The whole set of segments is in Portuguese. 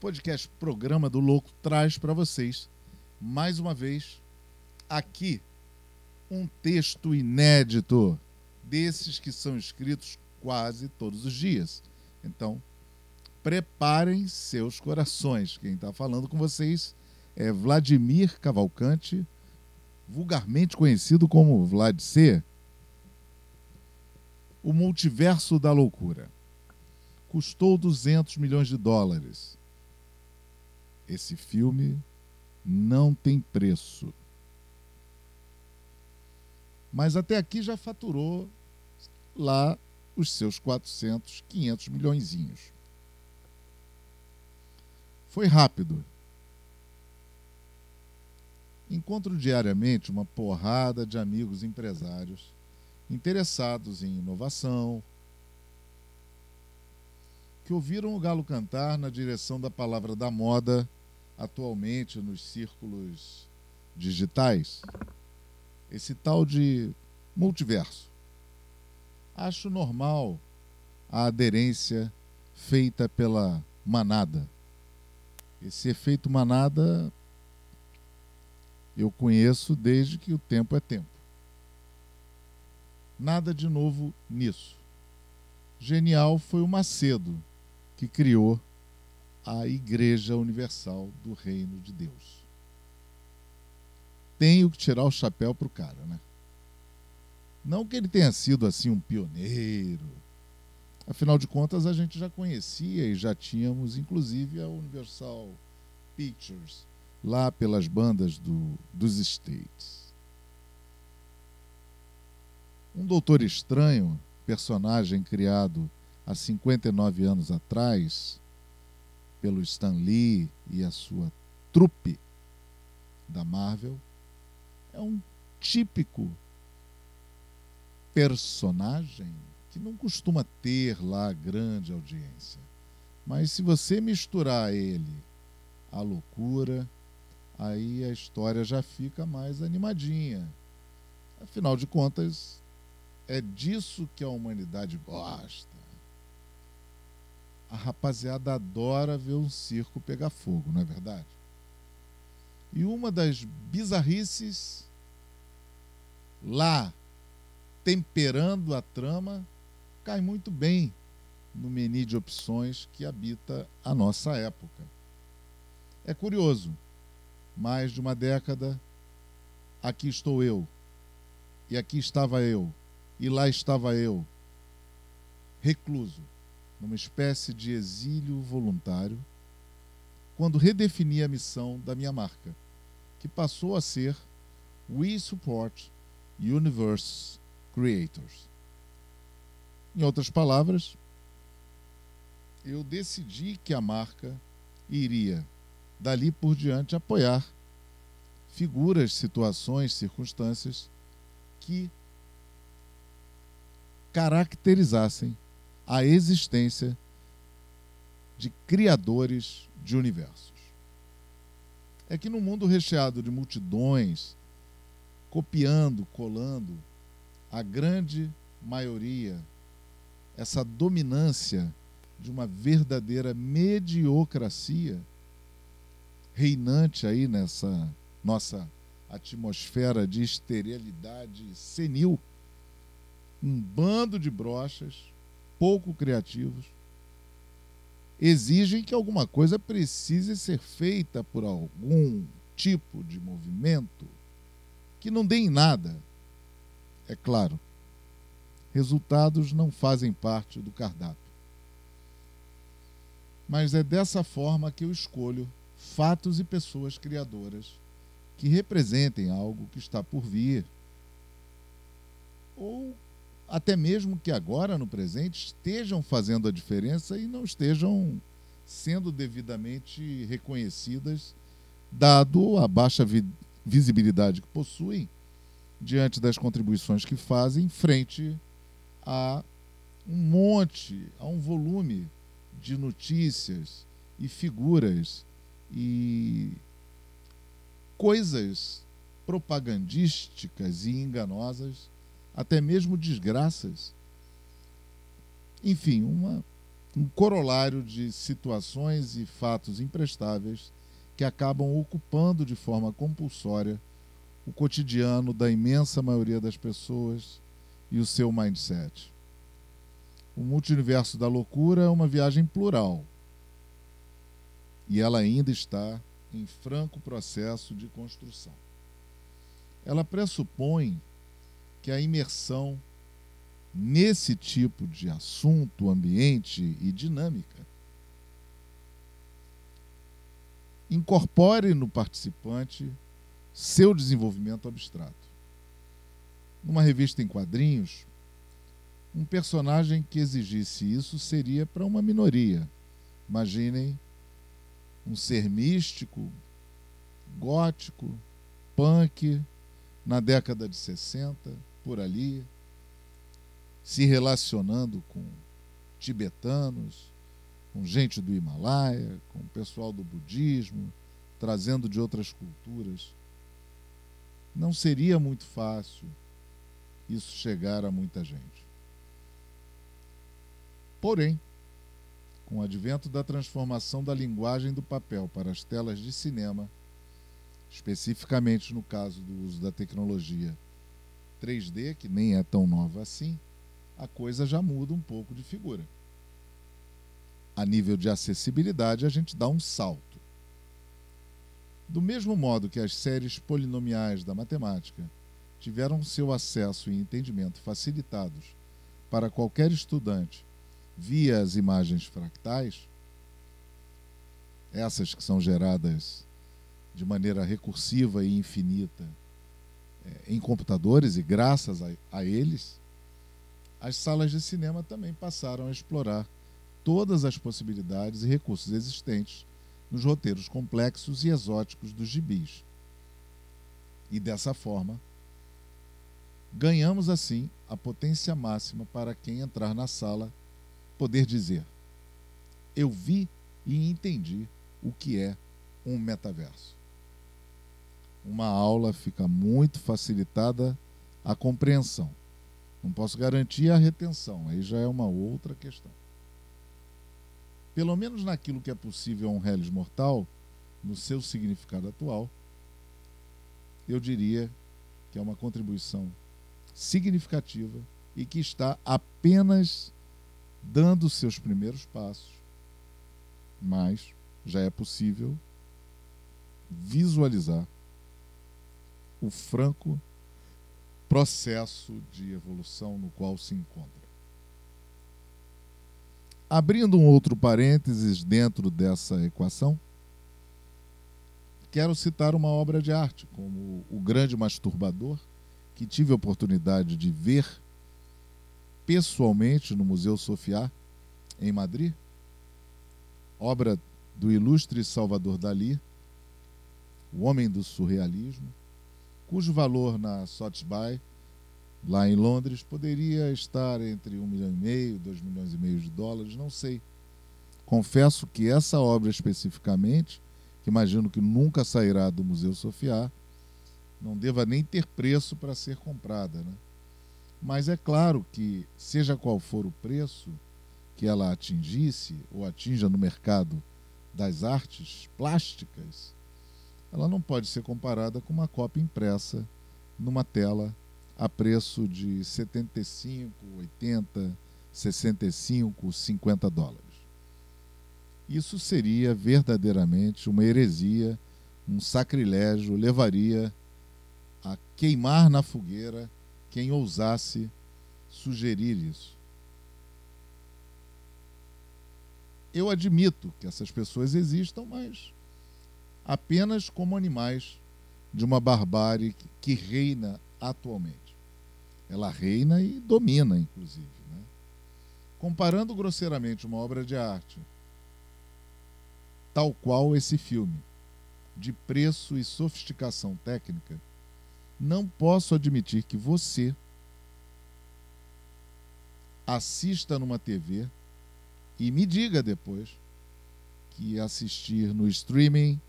podcast Programa do Louco traz para vocês, mais uma vez, aqui, um texto inédito, desses que são escritos quase todos os dias. Então, preparem seus corações. Quem está falando com vocês é Vladimir Cavalcante, vulgarmente conhecido como Vlad C. O Multiverso da Loucura. Custou 200 milhões de dólares. Esse filme não tem preço. Mas até aqui já faturou lá os seus 400, 500 milhõeszinhos. Foi rápido. Encontro diariamente uma porrada de amigos empresários interessados em inovação, que ouviram o galo cantar na direção da palavra da moda atualmente nos círculos digitais. Esse tal de multiverso. Acho normal a aderência feita pela manada. Esse efeito manada eu conheço desde que o tempo é tempo. Nada de novo nisso. Genial foi o Macedo, que criou a Igreja Universal do Reino de Deus. Tenho que tirar o chapéu para o cara, né? Não que ele tenha sido assim um pioneiro. Afinal de contas, a gente já conhecia e já tínhamos, inclusive, a Universal Pictures, lá pelas bandas do, dos States. Um Doutor Estranho, personagem criado há 59 anos atrás pelo Stan Lee e a sua trupe da Marvel, é um típico personagem que não costuma ter lá grande audiência. Mas se você misturar ele à loucura, aí a história já fica mais animadinha. Afinal de contas, é disso que a humanidade gosta. A rapaziada adora ver um circo pegar fogo, não é verdade? E uma das bizarrices lá temperando a trama cai muito bem no menu de opções que habita a nossa época. É curioso, mais de uma década, aqui estou eu, e aqui estava eu, e lá estava eu, recluso, numa espécie de exílio voluntário, quando redefini a missão da minha marca, que passou a ser We Support Universe Creators. Em outras palavras, eu decidi que a marca iria, dali por diante, apoiar figuras, situações, circunstâncias que caracterizassem a existência de criadores de universos. É que no mundo recheado de multidões, copiando, colando, a grande maioria, essa dominância de uma verdadeira mediocracia reinante aí nessa nossa atmosfera de esterilidade senil, um bando de brochas pouco criativos exigem que alguma coisa precise ser feita por algum tipo de movimento que não dê em nada é claro. Resultados não fazem parte do cardápio. Mas é dessa forma que eu escolho fatos e pessoas criadoras que representem algo que está por vir. Ou até mesmo que agora, no presente, estejam fazendo a diferença e não estejam sendo devidamente reconhecidas, dado a baixa vi visibilidade que possuem diante das contribuições que fazem, frente a um monte, a um volume de notícias e figuras e coisas propagandísticas e enganosas, até mesmo desgraças. Enfim, uma um corolário de situações e fatos imprestáveis que acabam ocupando de forma compulsória o cotidiano da imensa maioria das pessoas e o seu mindset. O multiverso da loucura é uma viagem plural. E ela ainda está em franco processo de construção. Ela pressupõe que a imersão nesse tipo de assunto, ambiente e dinâmica incorpore no participante seu desenvolvimento abstrato. Numa revista em quadrinhos, um personagem que exigisse isso seria para uma minoria. Imaginem um ser místico, gótico, punk, na década de 60, por ali, se relacionando com tibetanos, com gente do Himalaia, com o pessoal do budismo, trazendo de outras culturas. Não seria muito fácil isso chegar a muita gente. Porém, com o advento da transformação da linguagem do papel para as telas de cinema, especificamente no caso do uso da tecnologia 3D, que nem é tão nova assim, a coisa já muda um pouco de figura. A nível de acessibilidade, a gente dá um salto. Do mesmo modo que as séries polinomiais da matemática tiveram seu acesso e entendimento facilitados para qualquer estudante via as imagens fractais, essas que são geradas de maneira recursiva e infinita em computadores e graças a, a eles, as salas de cinema também passaram a explorar todas as possibilidades e recursos existentes nos roteiros complexos e exóticos dos gibis. E dessa forma, ganhamos assim a potência máxima para quem entrar na sala poder dizer: Eu vi e entendi o que é um metaverso. Uma aula fica muito facilitada a compreensão não posso garantir a retenção, aí já é uma outra questão. Pelo menos naquilo que é possível a um reles mortal, no seu significado atual, eu diria que é uma contribuição significativa e que está apenas dando seus primeiros passos, mas já é possível visualizar o franco processo de evolução no qual se encontra. Abrindo um outro parênteses dentro dessa equação, quero citar uma obra de arte, como O Grande Masturbador, que tive a oportunidade de ver pessoalmente no Museu Sofia, em Madrid, obra do ilustre Salvador Dali, o homem do surrealismo, cujo valor na Sotheby's, lá em Londres, poderia estar entre um milhão e meio, dois milhões e meio de dólares, não sei. Confesso que essa obra especificamente, que imagino que nunca sairá do Museu Sofia, não deva nem ter preço para ser comprada. Né? Mas é claro que, seja qual for o preço que ela atingisse ou atinja no mercado das artes plásticas, ela não pode ser comparada com uma cópia impressa numa tela a preço de 75, 80, 65, 50 dólares. Isso seria verdadeiramente uma heresia, um sacrilégio, levaria a queimar na fogueira quem ousasse sugerir isso. Eu admito que essas pessoas existam, mas apenas como animais de uma barbárie que reina atualmente. Ela reina e domina, inclusive. Né? Comparando grosseiramente uma obra de arte, tal qual esse filme, de preço e sofisticação técnica, não posso admitir que você assista numa TV e me diga depois que assistir no streaming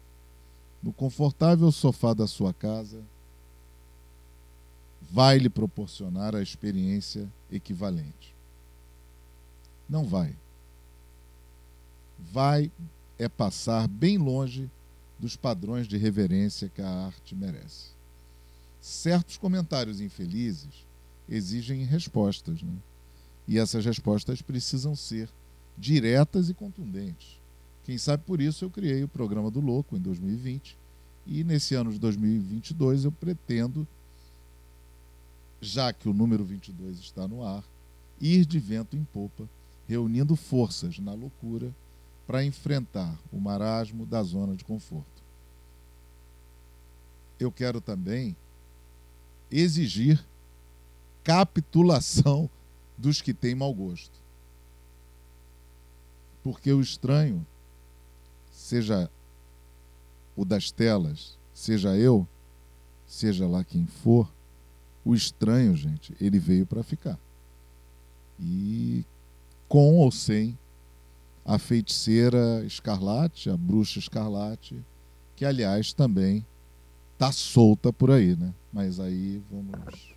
no confortável sofá da sua casa, vai lhe proporcionar a experiência equivalente. Não vai. vai é passar bem longe dos padrões de reverência que a arte merece. Certos comentários infelizes exigem respostas, né? e essas respostas precisam ser diretas e contundentes. Quem sabe por isso eu criei o programa do Louco em 2020 e nesse ano de 2022 eu pretendo, já que o número 22 está no ar, ir de vento em popa, reunindo forças na loucura para enfrentar o marasmo da zona de conforto. Eu quero também exigir capitulação dos que têm mau gosto. Porque o estranho, seja o das telas, seja eu, seja lá quem for, o estranho, gente, ele veio para ficar. E com ou sem a feiticeira escarlate, a bruxa escarlate, que aliás também tá solta por aí, né? Mas aí vamos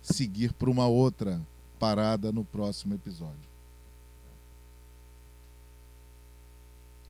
seguir para uma outra parada no próximo episódio.